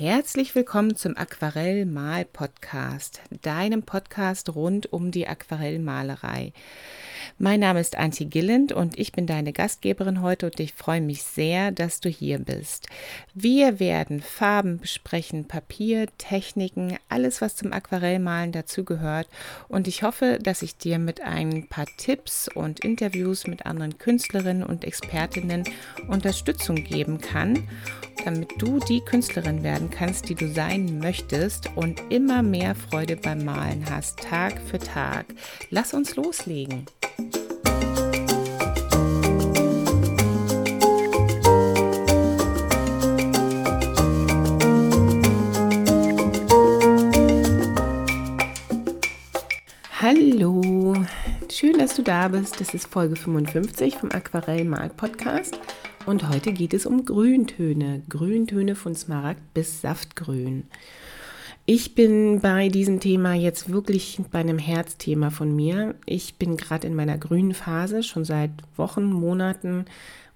Herzlich willkommen zum Aquarell-Mal-Podcast, deinem Podcast rund um die Aquarellmalerei. Mein Name ist Antje Gilland und ich bin deine Gastgeberin heute und ich freue mich sehr, dass du hier bist. Wir werden Farben besprechen, Papier, Techniken, alles, was zum Aquarellmalen dazugehört und ich hoffe, dass ich dir mit ein paar Tipps und Interviews mit anderen Künstlerinnen und Expertinnen Unterstützung geben kann, damit du die Künstlerin werden kannst, die du sein möchtest und immer mehr Freude beim Malen hast, Tag für Tag. Lass uns loslegen. Hallo, schön, dass du da bist. Das ist Folge 55 vom Aquarell Mal Podcast und heute geht es um Grüntöne. Grüntöne von Smaragd bis Saftgrün. Ich bin bei diesem Thema jetzt wirklich bei einem Herzthema von mir. Ich bin gerade in meiner grünen Phase, schon seit Wochen, Monaten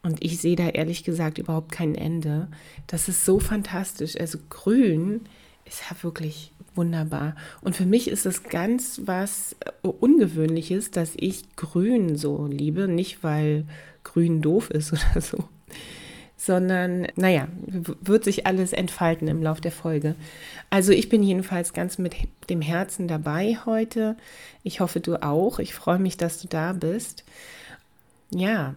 und ich sehe da ehrlich gesagt überhaupt kein Ende. Das ist so fantastisch. Also grün ist ja wirklich wunderbar. Und für mich ist es ganz was Ungewöhnliches, dass ich grün so liebe. Nicht, weil grün doof ist oder so, sondern naja, wird sich alles entfalten im Laufe der Folge. Also ich bin jedenfalls ganz mit dem Herzen dabei heute. Ich hoffe, du auch. Ich freue mich, dass du da bist. Ja,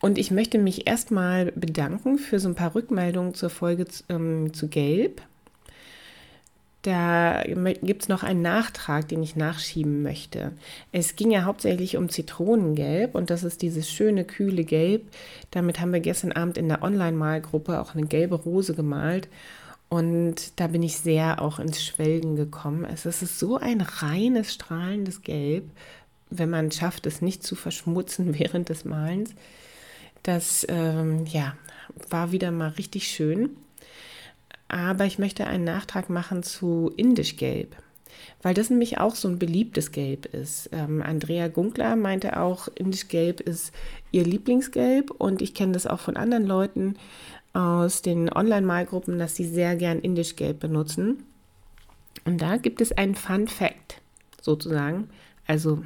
und ich möchte mich erstmal bedanken für so ein paar Rückmeldungen zur Folge ähm, zu Gelb. Da gibt es noch einen Nachtrag, den ich nachschieben möchte. Es ging ja hauptsächlich um Zitronengelb und das ist dieses schöne, kühle Gelb. Damit haben wir gestern Abend in der Online-Malgruppe auch eine gelbe Rose gemalt. Und da bin ich sehr auch ins Schwelgen gekommen. Es ist so ein reines, strahlendes Gelb, wenn man schafft, es nicht zu verschmutzen während des Malens. Das ähm, ja, war wieder mal richtig schön. Aber ich möchte einen Nachtrag machen zu Indisch Gelb, weil das nämlich auch so ein beliebtes Gelb ist. Ähm, Andrea Gunkler meinte auch, Indisch Gelb ist ihr Lieblingsgelb und ich kenne das auch von anderen Leuten aus den Online-Malgruppen, dass sie sehr gern Indisch Gelb benutzen. Und da gibt es einen Fun Fact sozusagen. Also,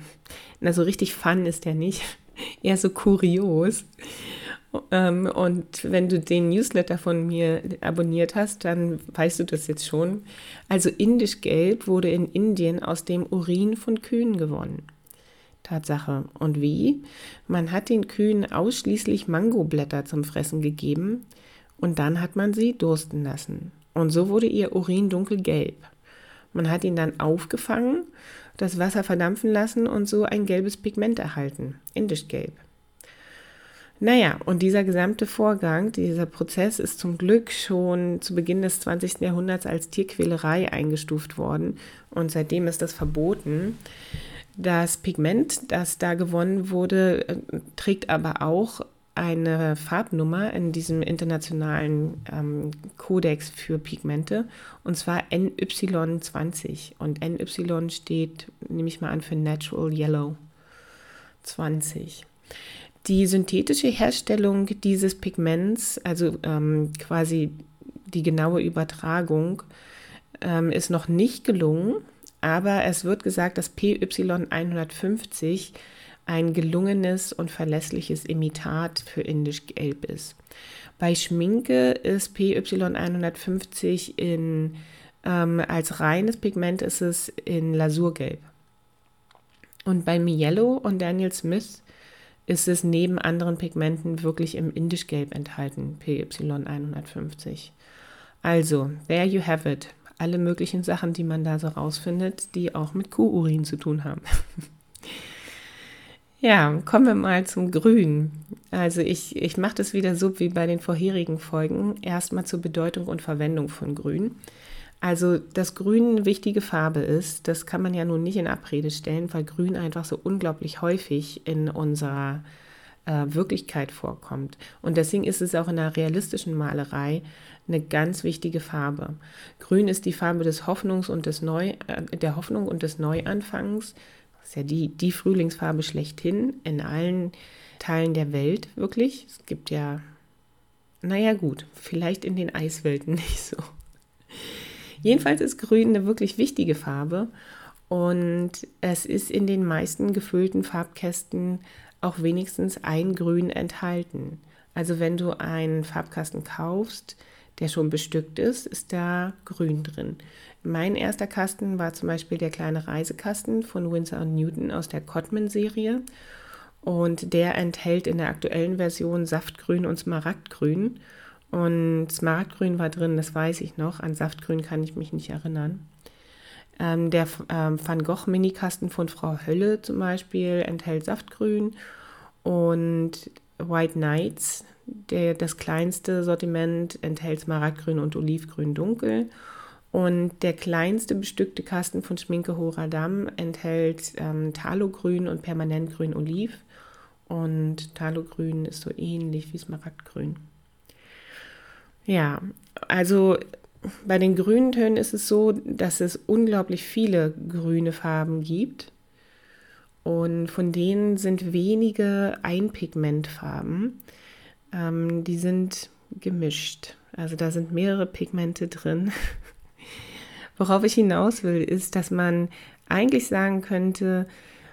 na, so richtig Fun ist der nicht, eher so kurios. Ähm, und wenn du den Newsletter von mir abonniert hast, dann weißt du das jetzt schon. Also indisch Gelb wurde in Indien aus dem Urin von Kühen gewonnen. Tatsache. Und wie? Man hat den Kühen ausschließlich Mangoblätter zum Fressen gegeben und dann hat man sie dursten lassen. Und so wurde ihr Urin dunkelgelb. Man hat ihn dann aufgefangen, das Wasser verdampfen lassen und so ein gelbes Pigment erhalten. Indisch Gelb. Naja, und dieser gesamte Vorgang, dieser Prozess ist zum Glück schon zu Beginn des 20. Jahrhunderts als Tierquälerei eingestuft worden und seitdem ist das verboten. Das Pigment, das da gewonnen wurde, äh, trägt aber auch eine Farbnummer in diesem internationalen ähm, Kodex für Pigmente und zwar NY20 und NY steht, nehme ich mal an, für Natural Yellow 20. Die synthetische Herstellung dieses Pigments, also ähm, quasi die genaue Übertragung, ähm, ist noch nicht gelungen, aber es wird gesagt, dass PY150 ein gelungenes und verlässliches Imitat für indisch Gelb ist. Bei Schminke ist PY150 in, ähm, als reines Pigment ist es in Lasurgelb. Und bei Mielo und Daniel Smith ist es neben anderen Pigmenten wirklich im Indischgelb enthalten, PY150. Also, there you have it. Alle möglichen Sachen, die man da so rausfindet, die auch mit Kuhurin zu tun haben. ja, kommen wir mal zum Grün. Also ich, ich mache das wieder so wie bei den vorherigen Folgen. Erstmal zur Bedeutung und Verwendung von Grün. Also, dass Grün eine wichtige Farbe ist, das kann man ja nun nicht in Abrede stellen, weil Grün einfach so unglaublich häufig in unserer äh, Wirklichkeit vorkommt. Und deswegen ist es auch in der realistischen Malerei eine ganz wichtige Farbe. Grün ist die Farbe des Hoffnungs und des Neu, äh, der Hoffnung und des Neuanfangs. Das ist ja die, die Frühlingsfarbe schlechthin in allen Teilen der Welt, wirklich. Es gibt ja, naja gut, vielleicht in den Eiswelten nicht so. Jedenfalls ist Grün eine wirklich wichtige Farbe und es ist in den meisten gefüllten Farbkästen auch wenigstens ein Grün enthalten. Also wenn du einen Farbkasten kaufst, der schon bestückt ist, ist da Grün drin. Mein erster Kasten war zum Beispiel der kleine Reisekasten von Winsor Newton aus der Cotman-Serie. Und der enthält in der aktuellen Version Saftgrün und Smaragdgrün. Und Smaragdgrün war drin, das weiß ich noch. An Saftgrün kann ich mich nicht erinnern. Ähm, der ähm, Van Gogh Minikasten von Frau Hölle zum Beispiel enthält Saftgrün. Und White Nights, der, das kleinste Sortiment, enthält Smaragdgrün und Olivgrün dunkel. Und der kleinste bestückte Kasten von Schminke Horadam enthält ähm, Talogrün und Permanentgrün Oliv. Und Talogrün ist so ähnlich wie Smaragdgrün. Ja, also bei den grünen Tönen ist es so, dass es unglaublich viele grüne Farben gibt. Und von denen sind wenige Einpigmentfarben. Ähm, die sind gemischt. Also da sind mehrere Pigmente drin. Worauf ich hinaus will, ist, dass man eigentlich sagen könnte,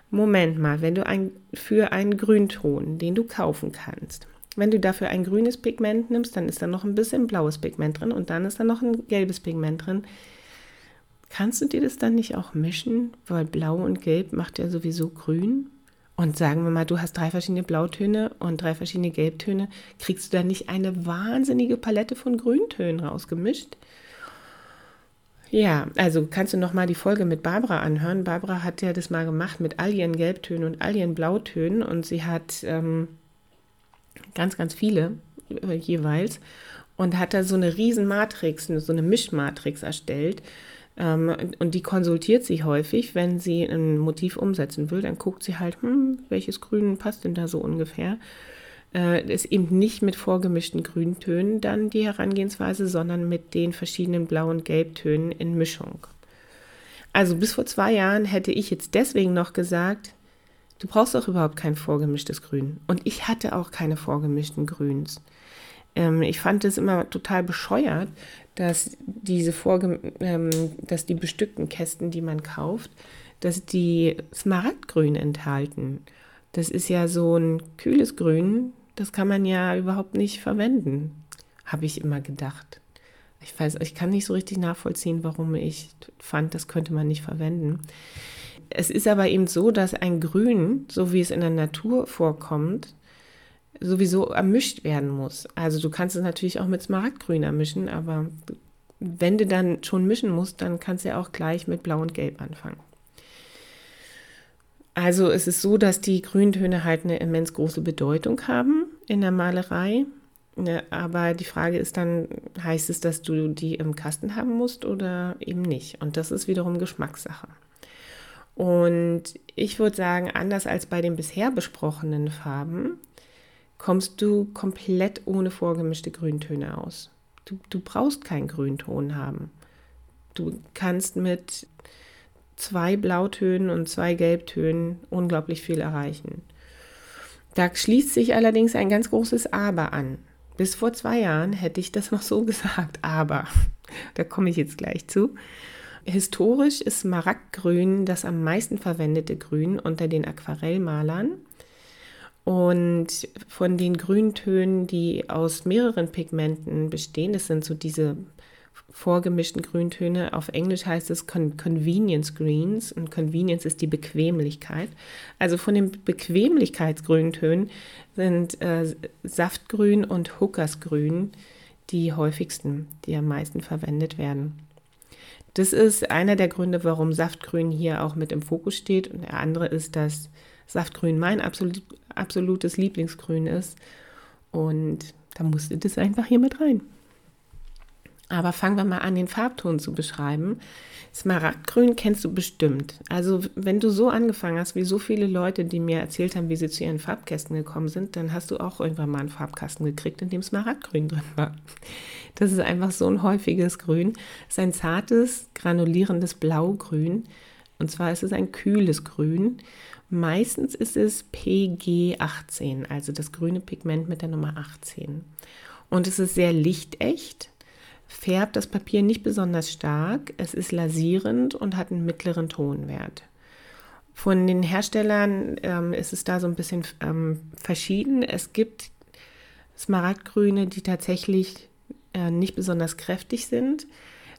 Moment mal, wenn du ein, für einen Grünton, den du kaufen kannst, wenn du dafür ein grünes Pigment nimmst, dann ist da noch ein bisschen blaues Pigment drin und dann ist da noch ein gelbes Pigment drin. Kannst du dir das dann nicht auch mischen? Weil blau und gelb macht ja sowieso grün. Und sagen wir mal, du hast drei verschiedene Blautöne und drei verschiedene Gelbtöne, kriegst du da nicht eine wahnsinnige Palette von Grüntönen rausgemischt? Ja, also kannst du noch mal die Folge mit Barbara anhören. Barbara hat ja das mal gemacht mit all ihren Gelbtönen und all ihren Blautönen und sie hat ähm, ganz, ganz viele äh, jeweils und hat da so eine riesen Matrix, so eine Mischmatrix erstellt. Ähm, und die konsultiert sie häufig, wenn sie ein Motiv umsetzen will. Dann guckt sie halt, hm, welches Grün passt denn da so ungefähr äh, ist eben nicht mit vorgemischten Grüntönen dann die Herangehensweise, sondern mit den verschiedenen Blau- und Gelbtönen in Mischung. Also bis vor zwei Jahren hätte ich jetzt deswegen noch gesagt, du brauchst doch überhaupt kein vorgemischtes Grün. Und ich hatte auch keine vorgemischten Grüns. Ähm, ich fand es immer total bescheuert, dass diese vorge ähm, dass die bestückten Kästen, die man kauft, dass die Smaragdgrün enthalten. Das ist ja so ein kühles Grün, das kann man ja überhaupt nicht verwenden, habe ich immer gedacht. Ich weiß, ich kann nicht so richtig nachvollziehen, warum ich fand, das könnte man nicht verwenden. Es ist aber eben so, dass ein Grün, so wie es in der Natur vorkommt, sowieso ermischt werden muss. Also du kannst es natürlich auch mit Smaragdgrün ermischen, aber wenn du dann schon mischen musst, dann kannst du ja auch gleich mit Blau und Gelb anfangen. Also es ist so, dass die Grüntöne halt eine immens große Bedeutung haben in der Malerei. Ne, aber die Frage ist dann, heißt es, dass du die im Kasten haben musst oder eben nicht? Und das ist wiederum Geschmackssache. Und ich würde sagen, anders als bei den bisher besprochenen Farben, kommst du komplett ohne vorgemischte Grüntöne aus. Du, du brauchst keinen Grünton haben. Du kannst mit zwei Blautönen und zwei Gelbtönen unglaublich viel erreichen. Da schließt sich allerdings ein ganz großes Aber an. Bis vor zwei Jahren hätte ich das noch so gesagt, aber da komme ich jetzt gleich zu. Historisch ist Smaragdgrün das am meisten verwendete Grün unter den Aquarellmalern. Und von den Grüntönen, die aus mehreren Pigmenten bestehen, das sind so diese vorgemischten Grüntöne. Auf Englisch heißt es Con Convenience Greens und Convenience ist die Bequemlichkeit. Also von den Bequemlichkeitsgrüntönen sind äh, Saftgrün und Hookersgrün die häufigsten, die am meisten verwendet werden. Das ist einer der Gründe, warum Saftgrün hier auch mit im Fokus steht. Und der andere ist, dass Saftgrün mein absolut, absolutes Lieblingsgrün ist. Und da musste das einfach hier mit rein. Aber fangen wir mal an, den Farbton zu beschreiben. Smaragdgrün kennst du bestimmt. Also wenn du so angefangen hast, wie so viele Leute, die mir erzählt haben, wie sie zu ihren Farbkästen gekommen sind, dann hast du auch irgendwann mal einen Farbkasten gekriegt, in dem Smaragdgrün drin war. Das ist einfach so ein häufiges Grün. Es ist ein zartes, granulierendes Blaugrün. Und zwar ist es ein kühles Grün. Meistens ist es PG18, also das grüne Pigment mit der Nummer 18. Und es ist sehr lichtecht färbt das Papier nicht besonders stark. Es ist lasierend und hat einen mittleren Tonwert. Von den Herstellern ähm, ist es da so ein bisschen ähm, verschieden. Es gibt Smaragdgrüne, die tatsächlich äh, nicht besonders kräftig sind.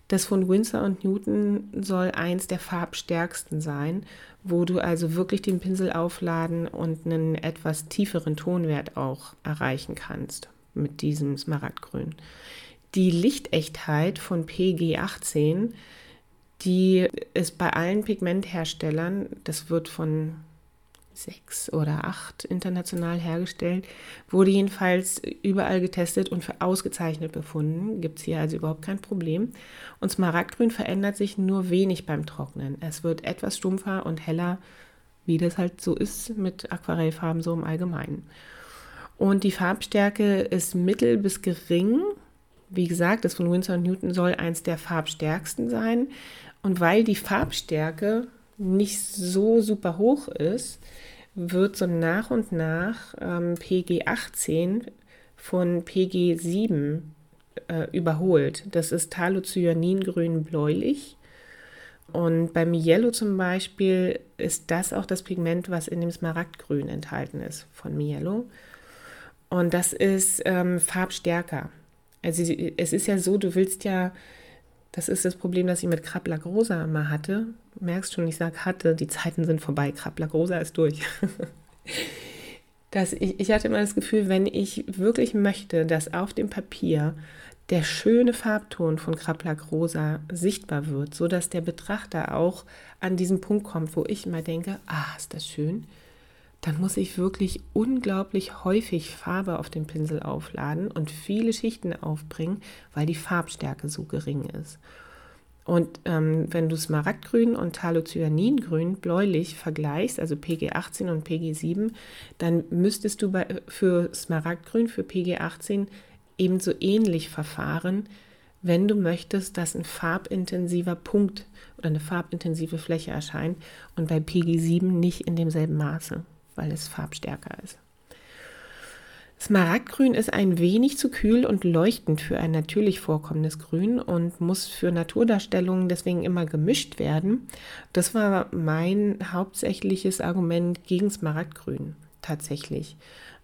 Das von Winsor und Newton soll eins der farbstärksten sein, wo du also wirklich den Pinsel aufladen und einen etwas tieferen Tonwert auch erreichen kannst mit diesem Smaragdgrün. Die Lichtechtheit von PG18 die ist bei allen Pigmentherstellern, das wird von sechs oder acht international hergestellt, wurde jedenfalls überall getestet und für ausgezeichnet befunden. Gibt es hier also überhaupt kein Problem. Und Smaragdgrün verändert sich nur wenig beim Trocknen. Es wird etwas stumpfer und heller, wie das halt so ist mit Aquarellfarben so im Allgemeinen. Und die Farbstärke ist mittel bis gering. Wie gesagt, das von Winsor Newton soll eins der farbstärksten sein. Und weil die Farbstärke nicht so super hoch ist, wird so nach und nach ähm, PG 18 von PG 7 äh, überholt. Das ist Thalocyaningrün bläulich. Und beim Yellow zum Beispiel ist das auch das Pigment, was in dem Smaragdgrün enthalten ist von Mielo. Und das ist ähm, farbstärker. Also es ist ja so, du willst ja das ist das Problem, das ich mit Krablagrosa immer hatte. Du merkst schon, ich sage hatte, die Zeiten sind vorbei. Krablagrosa ist durch. dass ich, ich hatte immer das Gefühl, wenn ich wirklich möchte, dass auf dem Papier der schöne Farbton von Krablagrosa sichtbar wird, sodass der Betrachter auch an diesen Punkt kommt, wo ich immer denke, ah, ist das schön, dann muss ich wirklich unglaublich häufig Farbe auf dem Pinsel aufladen und viele Schichten aufbringen, weil die Farbstärke so gering ist. Und ähm, wenn du Smaragdgrün und Thalocyaningrün bläulich vergleichst, also PG18 und PG7, dann müsstest du bei, für Smaragdgrün, für PG18 ebenso ähnlich verfahren, wenn du möchtest, dass ein farbintensiver Punkt oder eine farbintensive Fläche erscheint und bei PG7 nicht in demselben Maße weil es farbstärker ist. Smaragdgrün ist ein wenig zu kühl und leuchtend für ein natürlich vorkommendes Grün und muss für Naturdarstellungen deswegen immer gemischt werden. Das war mein hauptsächliches Argument gegen Smaragdgrün tatsächlich.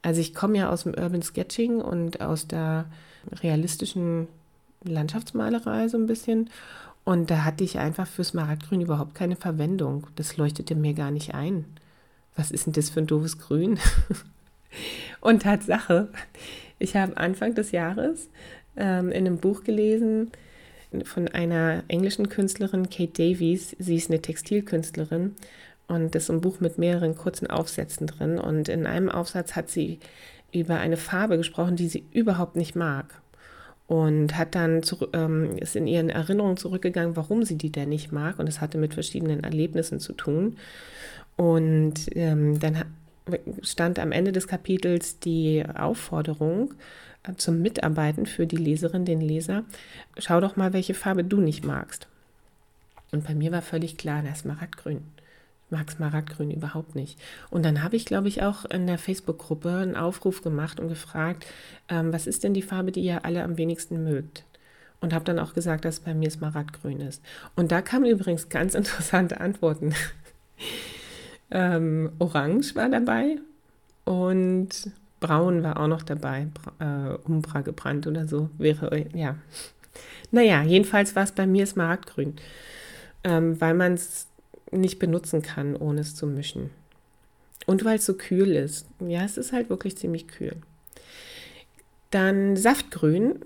Also ich komme ja aus dem Urban Sketching und aus der realistischen Landschaftsmalerei so ein bisschen und da hatte ich einfach für Smaragdgrün überhaupt keine Verwendung. Das leuchtete mir gar nicht ein was ist denn das für ein doofes Grün? Und Tatsache, ich habe Anfang des Jahres ähm, in einem Buch gelesen von einer englischen Künstlerin, Kate Davies. Sie ist eine Textilkünstlerin und das ist ein Buch mit mehreren kurzen Aufsätzen drin. Und in einem Aufsatz hat sie über eine Farbe gesprochen, die sie überhaupt nicht mag. Und hat dann zu, ähm, ist in ihren Erinnerungen zurückgegangen, warum sie die denn nicht mag. Und es hatte mit verschiedenen Erlebnissen zu tun. Und ähm, dann stand am Ende des Kapitels die Aufforderung äh, zum Mitarbeiten für die Leserin, den Leser, schau doch mal, welche Farbe du nicht magst. Und bei mir war völlig klar, das Smaragdgrün. Ich mag Smaragdgrün überhaupt nicht. Und dann habe ich, glaube ich, auch in der Facebook-Gruppe einen Aufruf gemacht und gefragt, ähm, was ist denn die Farbe, die ihr alle am wenigsten mögt? Und habe dann auch gesagt, dass bei mir Smaragdgrün ist. Und da kamen übrigens ganz interessante Antworten. Ähm, Orange war dabei und Braun war auch noch dabei. Äh, Umbra gebrannt oder so wäre, ja. Naja, jedenfalls war es bei mir Smaragdgrün, ähm, weil man es nicht benutzen kann, ohne es zu mischen. Und weil es so kühl ist. Ja, es ist halt wirklich ziemlich kühl. Dann Saftgrün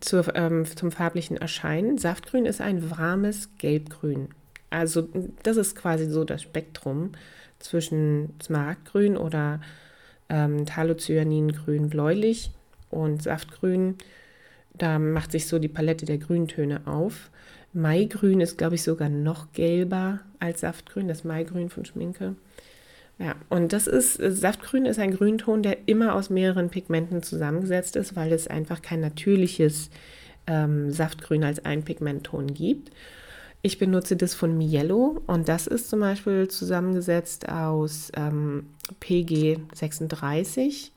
zur, ähm, zum farblichen Erscheinen. Saftgrün ist ein warmes Gelbgrün. Also das ist quasi so das Spektrum zwischen Smaragdgrün oder ähm, Thalocyaningrün bläulich und Saftgrün. Da macht sich so die Palette der Grüntöne auf. Maigrün ist, glaube ich, sogar noch gelber als Saftgrün, das Maigrün von Schminke. Ja, und das ist, Saftgrün ist ein Grünton, der immer aus mehreren Pigmenten zusammengesetzt ist, weil es einfach kein natürliches ähm, Saftgrün als ein Pigmentton gibt. Ich benutze das von Mielo und das ist zum Beispiel zusammengesetzt aus ähm, PG 36.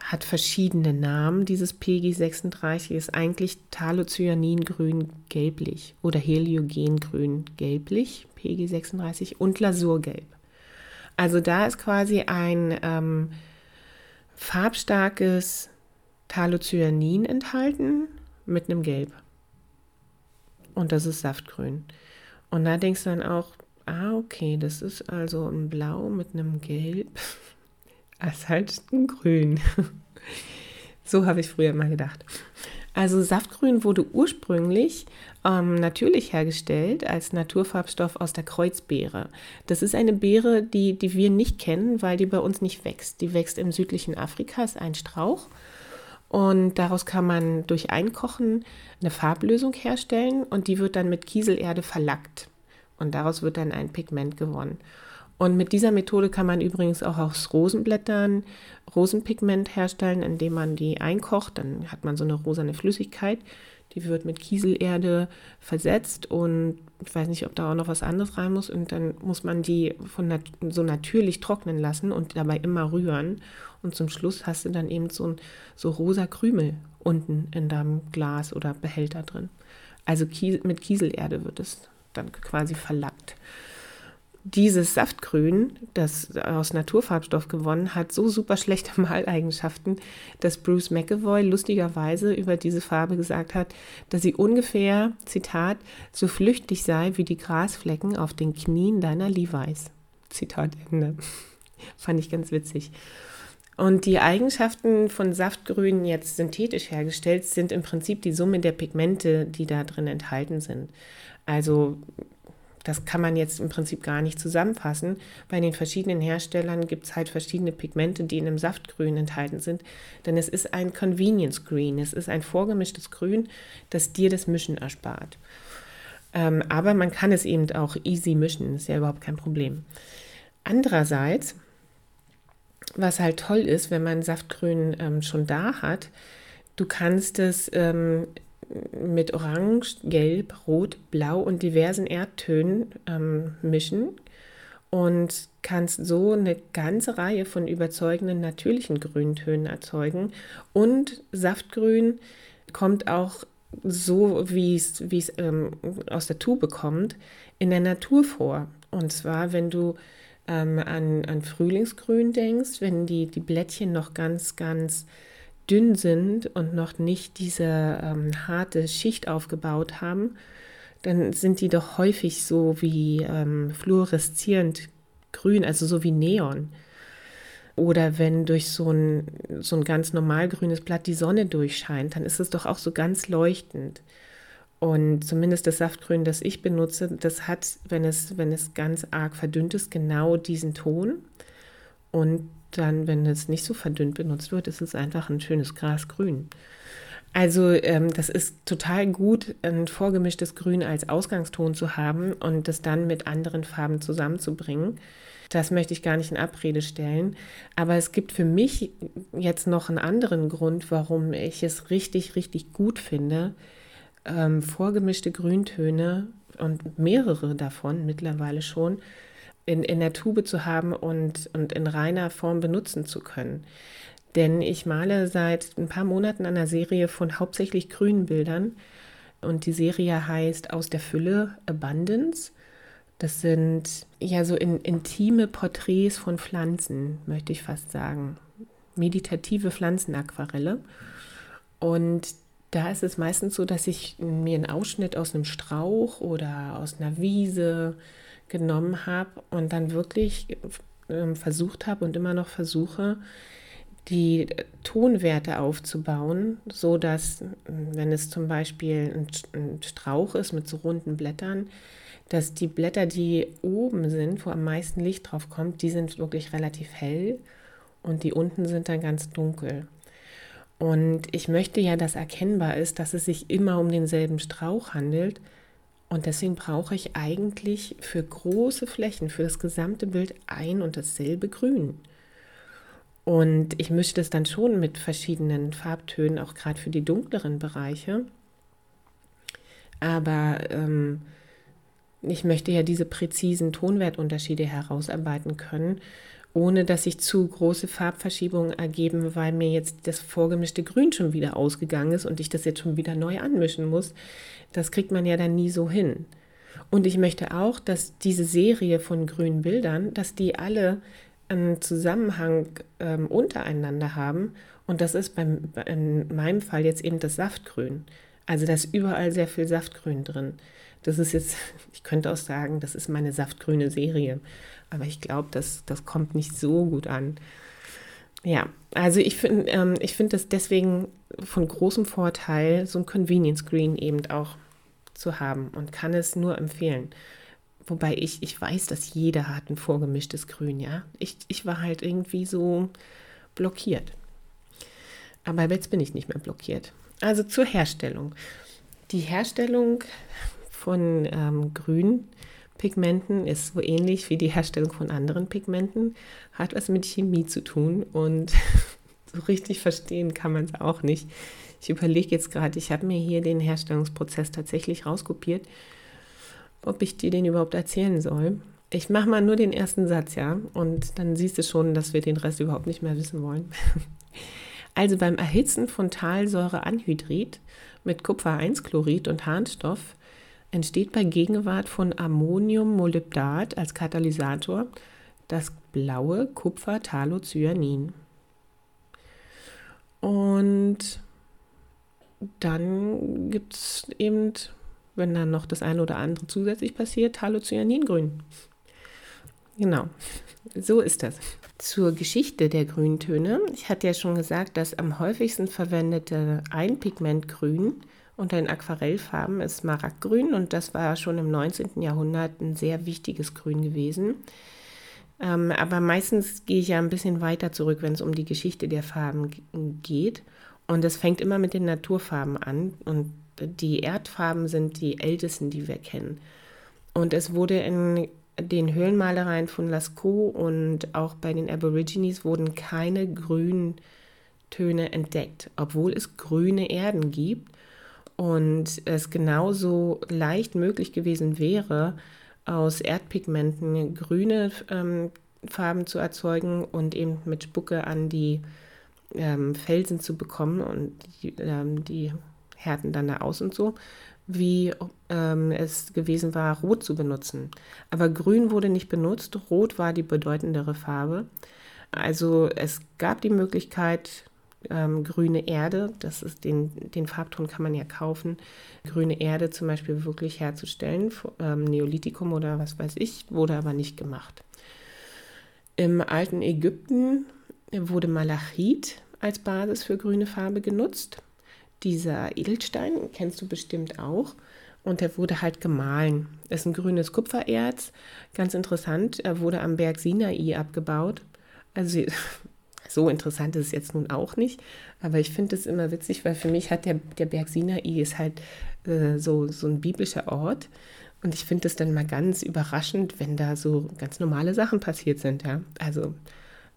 hat verschiedene Namen. Dieses PG36 ist eigentlich Thalocyaningrün gelblich oder Heliogengrün gelblich, PG36 und Lasurgelb. Also da ist quasi ein ähm, farbstarkes Thalocyanin enthalten mit einem Gelb. Und das ist Saftgrün. Und da denkst du dann auch, ah, okay, das ist also ein Blau mit einem Gelb. Das ist halt ein Grün. so habe ich früher mal gedacht. Also Saftgrün wurde ursprünglich ähm, natürlich hergestellt als Naturfarbstoff aus der Kreuzbeere. Das ist eine Beere, die, die wir nicht kennen, weil die bei uns nicht wächst. Die wächst im südlichen Afrika, ist ein Strauch. Und daraus kann man durch Einkochen eine Farblösung herstellen und die wird dann mit Kieselerde verlackt. Und daraus wird dann ein Pigment gewonnen. Und mit dieser Methode kann man übrigens auch aus Rosenblättern Rosenpigment herstellen, indem man die einkocht. Dann hat man so eine rosane Flüssigkeit. Die wird mit Kieselerde versetzt und ich weiß nicht, ob da auch noch was anderes rein muss. Und dann muss man die von nat so natürlich trocknen lassen und dabei immer rühren. Und zum Schluss hast du dann eben so, ein, so rosa Krümel unten in deinem Glas oder Behälter drin. Also Kies mit Kieselerde wird es dann quasi verlackt dieses Saftgrün, das aus Naturfarbstoff gewonnen hat, so super schlechte Maleigenschaften, dass Bruce McAvoy lustigerweise über diese Farbe gesagt hat, dass sie ungefähr, Zitat, so flüchtig sei wie die Grasflecken auf den Knien deiner Levi's. Zitat Ende. Fand ich ganz witzig. Und die Eigenschaften von Saftgrün jetzt synthetisch hergestellt sind im Prinzip die Summe der Pigmente, die da drin enthalten sind. Also das kann man jetzt im Prinzip gar nicht zusammenfassen. Bei den verschiedenen Herstellern gibt es halt verschiedene Pigmente, die in einem Saftgrün enthalten sind. Denn es ist ein Convenience Green. Es ist ein vorgemischtes Grün, das dir das Mischen erspart. Ähm, aber man kann es eben auch easy mischen. Ist ja überhaupt kein Problem. Andererseits, was halt toll ist, wenn man Saftgrün ähm, schon da hat, du kannst es ähm, mit Orange, Gelb, Rot, Blau und diversen Erdtönen ähm, mischen und kannst so eine ganze Reihe von überzeugenden natürlichen Grüntönen erzeugen. Und Saftgrün kommt auch so, wie es ähm, aus der Tube kommt, in der Natur vor. Und zwar, wenn du ähm, an, an Frühlingsgrün denkst, wenn die, die Blättchen noch ganz, ganz dünn sind und noch nicht diese ähm, harte Schicht aufgebaut haben, dann sind die doch häufig so wie ähm, fluoreszierend grün, also so wie Neon. Oder wenn durch so ein, so ein ganz normal grünes Blatt die Sonne durchscheint, dann ist es doch auch so ganz leuchtend. Und zumindest das Saftgrün, das ich benutze, das hat, wenn es, wenn es ganz arg verdünnt ist, genau diesen Ton. Und dann, wenn es nicht so verdünnt benutzt wird, ist es einfach ein schönes Grasgrün. Also ähm, das ist total gut, ein vorgemischtes Grün als Ausgangston zu haben und das dann mit anderen Farben zusammenzubringen. Das möchte ich gar nicht in Abrede stellen. Aber es gibt für mich jetzt noch einen anderen Grund, warum ich es richtig, richtig gut finde, ähm, vorgemischte Grüntöne und mehrere davon mittlerweile schon in, in der Tube zu haben und, und in reiner Form benutzen zu können. Denn ich male seit ein paar Monaten an einer Serie von hauptsächlich grünen Bildern. Und die Serie heißt Aus der Fülle Abundance. Das sind ja so in, intime Porträts von Pflanzen, möchte ich fast sagen. Meditative Pflanzenaquarelle. Und da ist es meistens so, dass ich mir einen Ausschnitt aus einem Strauch oder aus einer Wiese genommen habe und dann wirklich äh, versucht habe und immer noch versuche, die Tonwerte aufzubauen, so dass, wenn es zum Beispiel ein Strauch ist mit so runden Blättern, dass die Blätter, die oben sind, wo am meisten Licht drauf kommt, die sind wirklich relativ hell und die unten sind dann ganz dunkel. Und ich möchte ja, dass erkennbar ist, dass es sich immer um denselben Strauch handelt, und deswegen brauche ich eigentlich für große Flächen, für das gesamte Bild ein und dasselbe Grün. Und ich mische das dann schon mit verschiedenen Farbtönen, auch gerade für die dunkleren Bereiche. Aber ähm, ich möchte ja diese präzisen Tonwertunterschiede herausarbeiten können ohne dass sich zu große Farbverschiebungen ergeben, weil mir jetzt das vorgemischte Grün schon wieder ausgegangen ist und ich das jetzt schon wieder neu anmischen muss. Das kriegt man ja dann nie so hin. Und ich möchte auch, dass diese Serie von grünen Bildern, dass die alle einen Zusammenhang ähm, untereinander haben. Und das ist beim, in meinem Fall jetzt eben das Saftgrün. Also da ist überall sehr viel Saftgrün drin. Das ist jetzt, ich könnte auch sagen, das ist meine saftgrüne Serie. Aber ich glaube, das, das kommt nicht so gut an. Ja, also ich finde ähm, find das deswegen von großem Vorteil, so ein Convenience Green eben auch zu haben und kann es nur empfehlen. Wobei ich, ich weiß, dass jeder hat ein vorgemischtes Grün, ja. Ich, ich war halt irgendwie so blockiert. Aber jetzt bin ich nicht mehr blockiert. Also zur Herstellung. Die Herstellung von ähm, Grünpigmenten ist so ähnlich wie die Herstellung von anderen Pigmenten, hat was mit Chemie zu tun und so richtig verstehen kann man es auch nicht. Ich überlege jetzt gerade, ich habe mir hier den Herstellungsprozess tatsächlich rauskopiert, ob ich dir den überhaupt erzählen soll. Ich mache mal nur den ersten Satz, ja, und dann siehst du schon, dass wir den Rest überhaupt nicht mehr wissen wollen. Also beim Erhitzen von Talsäureanhydrid mit Kupfer-1-Chlorid und Harnstoff entsteht bei Gegenwart von Ammoniummolybdat als Katalysator das blaue Kupfer-Talocyanin. Und dann gibt es eben, wenn dann noch das eine oder andere zusätzlich passiert, Halocyaningrün. Genau, so ist das. Zur Geschichte der Grüntöne. Ich hatte ja schon gesagt, das am häufigsten verwendete Einpigmentgrün unter den Aquarellfarben ist Smaragdgrün und das war schon im 19. Jahrhundert ein sehr wichtiges Grün gewesen. Ähm, aber meistens gehe ich ja ein bisschen weiter zurück, wenn es um die Geschichte der Farben geht. Und es fängt immer mit den Naturfarben an. Und die Erdfarben sind die ältesten, die wir kennen. Und es wurde in den Höhlenmalereien von Lascaux und auch bei den Aborigines wurden keine grünen Töne entdeckt, obwohl es grüne Erden gibt und es genauso leicht möglich gewesen wäre, aus Erdpigmenten grüne ähm, Farben zu erzeugen und eben mit Spucke an die ähm, Felsen zu bekommen und die, ähm, die härten dann da aus und so, wie ähm, es gewesen war, Rot zu benutzen. Aber Grün wurde nicht benutzt, Rot war die bedeutendere Farbe. Also es gab die Möglichkeit, ähm, grüne Erde, das ist den, den Farbton kann man ja kaufen, grüne Erde zum Beispiel wirklich herzustellen, ähm, Neolithikum oder was weiß ich, wurde aber nicht gemacht. Im alten Ägypten wurde Malachit als Basis für grüne Farbe genutzt. Dieser Edelstein kennst du bestimmt auch. Und der wurde halt gemahlen. Das ist ein grünes Kupfererz. Ganz interessant. Er wurde am Berg Sinai abgebaut. Also so interessant ist es jetzt nun auch nicht. Aber ich finde es immer witzig, weil für mich hat der, der Berg Sinai ist halt äh, so, so ein biblischer Ort. Und ich finde es dann mal ganz überraschend, wenn da so ganz normale Sachen passiert sind. Ja? Also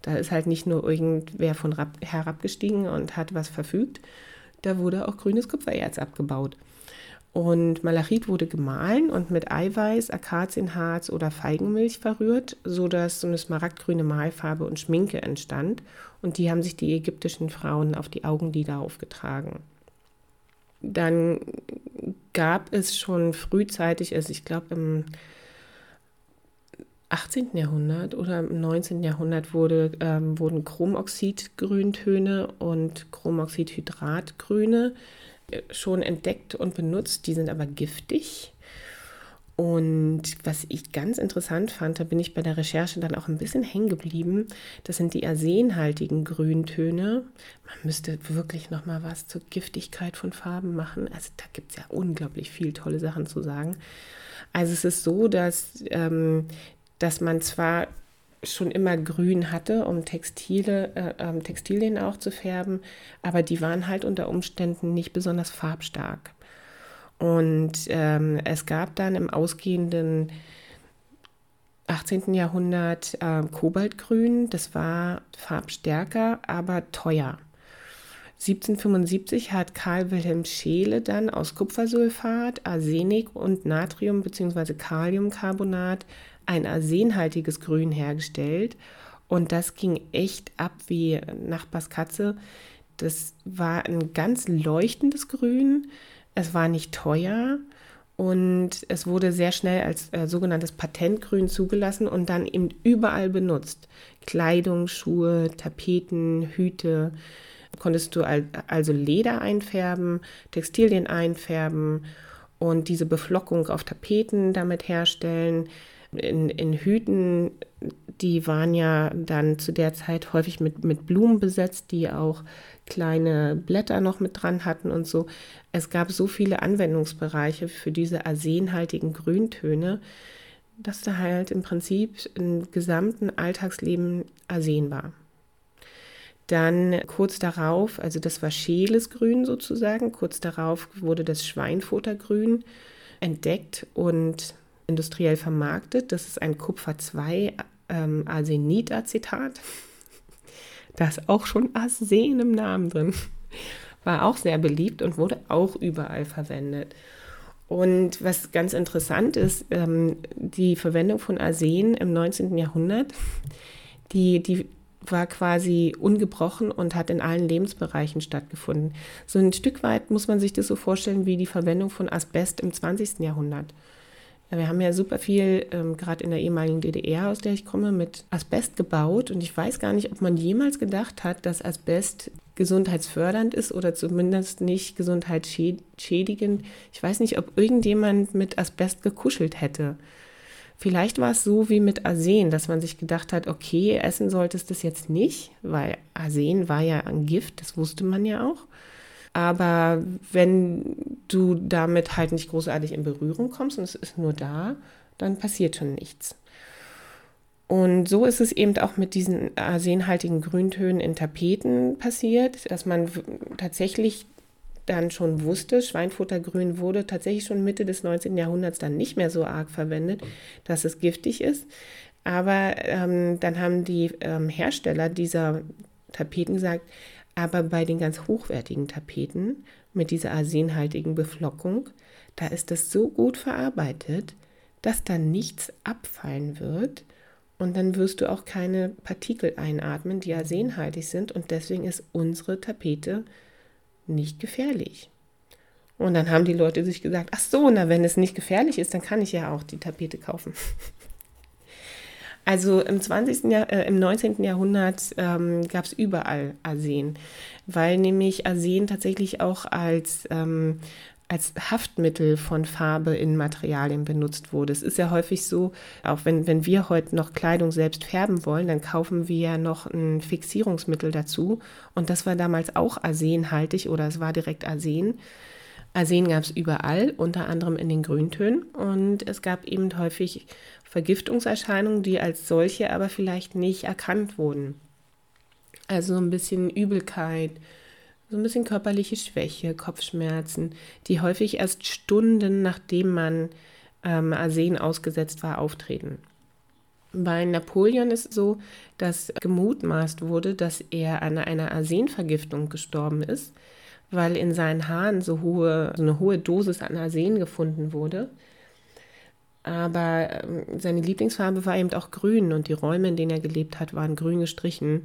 da ist halt nicht nur irgendwer von herabgestiegen und hat was verfügt, da wurde auch grünes Kupfererz abgebaut. Und Malachit wurde gemahlen und mit Eiweiß, Akazienharz oder Feigenmilch verrührt, sodass so eine smaragdgrüne Malfarbe und Schminke entstand. Und die haben sich die ägyptischen Frauen auf die Augenlider aufgetragen. Dann gab es schon frühzeitig, also ich glaube im 18. Jahrhundert oder im 19. Jahrhundert wurde, ähm, wurden Chromoxidgrüntöne und Chromoxidhydratgrüne schon entdeckt und benutzt. Die sind aber giftig. Und was ich ganz interessant fand, da bin ich bei der Recherche dann auch ein bisschen hängen geblieben, das sind die arsenhaltigen Grüntöne. Man müsste wirklich noch mal was zur Giftigkeit von Farben machen. Also da gibt es ja unglaublich viel tolle Sachen zu sagen. Also es ist so, dass ähm, dass man zwar schon immer grün hatte, um Textile, äh, ähm, Textilien auch zu färben, aber die waren halt unter Umständen nicht besonders farbstark. Und ähm, es gab dann im ausgehenden 18. Jahrhundert äh, Kobaltgrün, das war farbstärker, aber teuer. 1775 hat Karl Wilhelm Scheele dann aus Kupfersulfat, Arsenik und Natrium bzw. Kaliumcarbonat ein arsenhaltiges Grün hergestellt Und das ging echt ab wie Nachbars Katze. Das war ein ganz leuchtendes Grün. Es war nicht teuer und es wurde sehr schnell als äh, sogenanntes Patentgrün zugelassen und dann eben überall benutzt. Kleidung, Schuhe, Tapeten, Hüte. Konntest du also Leder einfärben, Textilien einfärben und diese Beflockung auf Tapeten damit herstellen. In, in Hüten, die waren ja dann zu der Zeit häufig mit, mit Blumen besetzt, die auch kleine Blätter noch mit dran hatten und so. Es gab so viele Anwendungsbereiche für diese arsenhaltigen Grüntöne, dass da halt im Prinzip im gesamten Alltagsleben Arsen war. Dann kurz darauf, also das war Scheeles Grün sozusagen, kurz darauf wurde das Schweinfuttergrün entdeckt und industriell vermarktet. Das ist ein Kupfer-2 ähm. Da ist auch schon Arsen im Namen drin. War auch sehr beliebt und wurde auch überall verwendet. Und was ganz interessant ist, ähm, die Verwendung von Arsen im 19. Jahrhundert, die, die war quasi ungebrochen und hat in allen Lebensbereichen stattgefunden. So ein Stück weit muss man sich das so vorstellen wie die Verwendung von Asbest im 20. Jahrhundert. Wir haben ja super viel, ähm, gerade in der ehemaligen DDR, aus der ich komme, mit Asbest gebaut. Und ich weiß gar nicht, ob man jemals gedacht hat, dass Asbest gesundheitsfördernd ist oder zumindest nicht gesundheitsschädigend. Ich weiß nicht, ob irgendjemand mit Asbest gekuschelt hätte. Vielleicht war es so wie mit Arsen, dass man sich gedacht hat, okay, essen solltest du das jetzt nicht, weil Arsen war ja ein Gift, das wusste man ja auch. Aber wenn du damit halt nicht großartig in Berührung kommst und es ist nur da, dann passiert schon nichts. Und so ist es eben auch mit diesen arsenhaltigen Grüntönen in Tapeten passiert, dass man tatsächlich dann schon wusste, Schweinfuttergrün wurde tatsächlich schon Mitte des 19. Jahrhunderts dann nicht mehr so arg verwendet, dass es giftig ist. Aber ähm, dann haben die ähm, Hersteller dieser Tapeten gesagt, aber bei den ganz hochwertigen Tapeten mit dieser arsenhaltigen Beflockung, da ist das so gut verarbeitet, dass da nichts abfallen wird und dann wirst du auch keine Partikel einatmen, die arsenhaltig sind und deswegen ist unsere Tapete nicht gefährlich. Und dann haben die Leute sich gesagt, ach so, na wenn es nicht gefährlich ist, dann kann ich ja auch die Tapete kaufen. Also im 20. Jahr, äh, im 19. Jahrhundert ähm, gab es überall Arsen, weil nämlich Arsen tatsächlich auch als, ähm, als Haftmittel von Farbe in Materialien benutzt wurde. Es ist ja häufig so, auch wenn, wenn wir heute noch Kleidung selbst färben wollen, dann kaufen wir ja noch ein Fixierungsmittel dazu. Und das war damals auch arsenhaltig oder es war direkt Arsen. Arsen gab es überall, unter anderem in den Grüntönen. Und es gab eben häufig Vergiftungserscheinungen, die als solche aber vielleicht nicht erkannt wurden. Also ein bisschen Übelkeit, so ein bisschen körperliche Schwäche, Kopfschmerzen, die häufig erst Stunden nachdem man ähm, Arsen ausgesetzt war, auftreten. Bei Napoleon ist es so, dass gemutmaßt wurde, dass er an einer Arsenvergiftung gestorben ist weil in seinen Haaren so, hohe, so eine hohe Dosis an Arsen gefunden wurde. Aber ähm, seine Lieblingsfarbe war eben auch grün und die Räume, in denen er gelebt hat, waren grün gestrichen.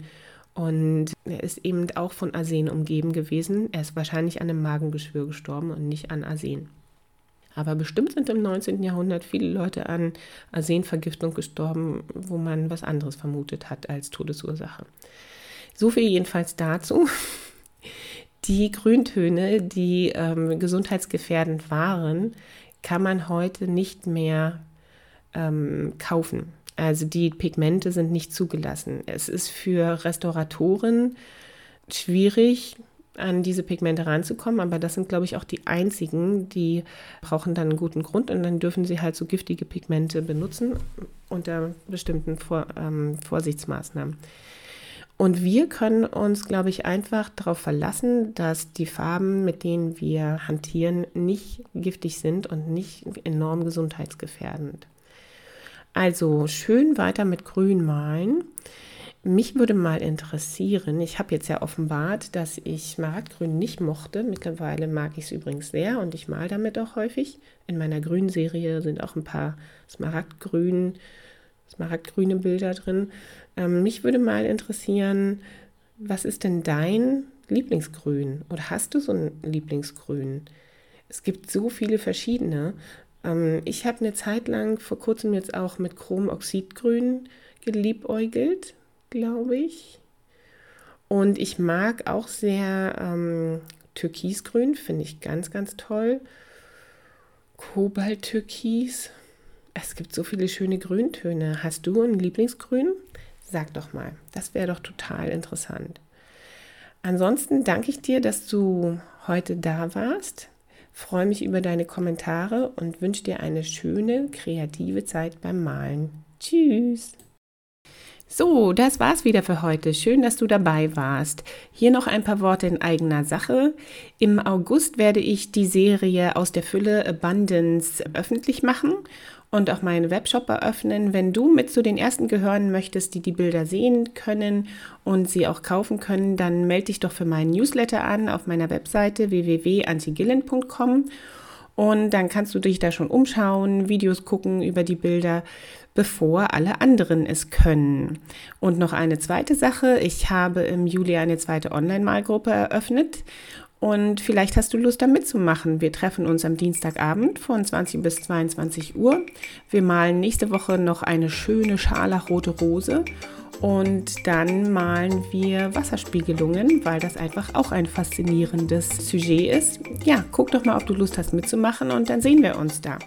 Und er ist eben auch von Arsen umgeben gewesen. Er ist wahrscheinlich an einem Magengeschwür gestorben und nicht an Arsen. Aber bestimmt sind im 19. Jahrhundert viele Leute an Arsenvergiftung gestorben, wo man was anderes vermutet hat als Todesursache. So viel jedenfalls dazu die Grüntöne, die ähm, gesundheitsgefährdend waren, kann man heute nicht mehr ähm, kaufen. Also die Pigmente sind nicht zugelassen. Es ist für Restauratoren schwierig, an diese Pigmente ranzukommen, aber das sind, glaube ich, auch die einzigen, die brauchen dann einen guten Grund und dann dürfen sie halt so giftige Pigmente benutzen unter bestimmten Vor ähm, Vorsichtsmaßnahmen. Und wir können uns, glaube ich, einfach darauf verlassen, dass die Farben, mit denen wir hantieren, nicht giftig sind und nicht enorm gesundheitsgefährdend. Also schön weiter mit Grün malen. Mich würde mal interessieren, ich habe jetzt ja offenbart, dass ich Smaragdgrün nicht mochte. Mittlerweile mag ich es übrigens sehr und ich male damit auch häufig. In meiner Grünserie sind auch ein paar Smaragdgrün smaragdgrüne Bilder drin. Ähm, mich würde mal interessieren, was ist denn dein Lieblingsgrün? Oder hast du so ein Lieblingsgrün? Es gibt so viele verschiedene. Ähm, ich habe eine Zeit lang vor kurzem jetzt auch mit Chromoxidgrün geliebäugelt, glaube ich. Und ich mag auch sehr ähm, Türkisgrün, finde ich ganz, ganz toll. Kobalttürkis. Es gibt so viele schöne Grüntöne. Hast du ein Lieblingsgrün? Sag doch mal, das wäre doch total interessant. Ansonsten danke ich dir, dass du heute da warst. Freue mich über deine Kommentare und wünsche dir eine schöne, kreative Zeit beim Malen. Tschüss! So, das war's wieder für heute. Schön, dass du dabei warst. Hier noch ein paar Worte in eigener Sache. Im August werde ich die Serie aus der Fülle Abundance öffentlich machen und auch meinen Webshop eröffnen. Wenn du mit zu den ersten gehören möchtest, die die Bilder sehen können und sie auch kaufen können, dann melde dich doch für meinen Newsletter an auf meiner Webseite www.antigillen.com und dann kannst du dich da schon umschauen, Videos gucken über die Bilder, bevor alle anderen es können. Und noch eine zweite Sache, ich habe im Juli eine zweite Online-Malgruppe eröffnet und vielleicht hast du Lust, da mitzumachen. Wir treffen uns am Dienstagabend von 20 bis 22 Uhr. Wir malen nächste Woche noch eine schöne scharlachrote Rose und dann malen wir Wasserspiegelungen, weil das einfach auch ein faszinierendes Sujet ist. Ja, guck doch mal, ob du Lust hast mitzumachen und dann sehen wir uns da.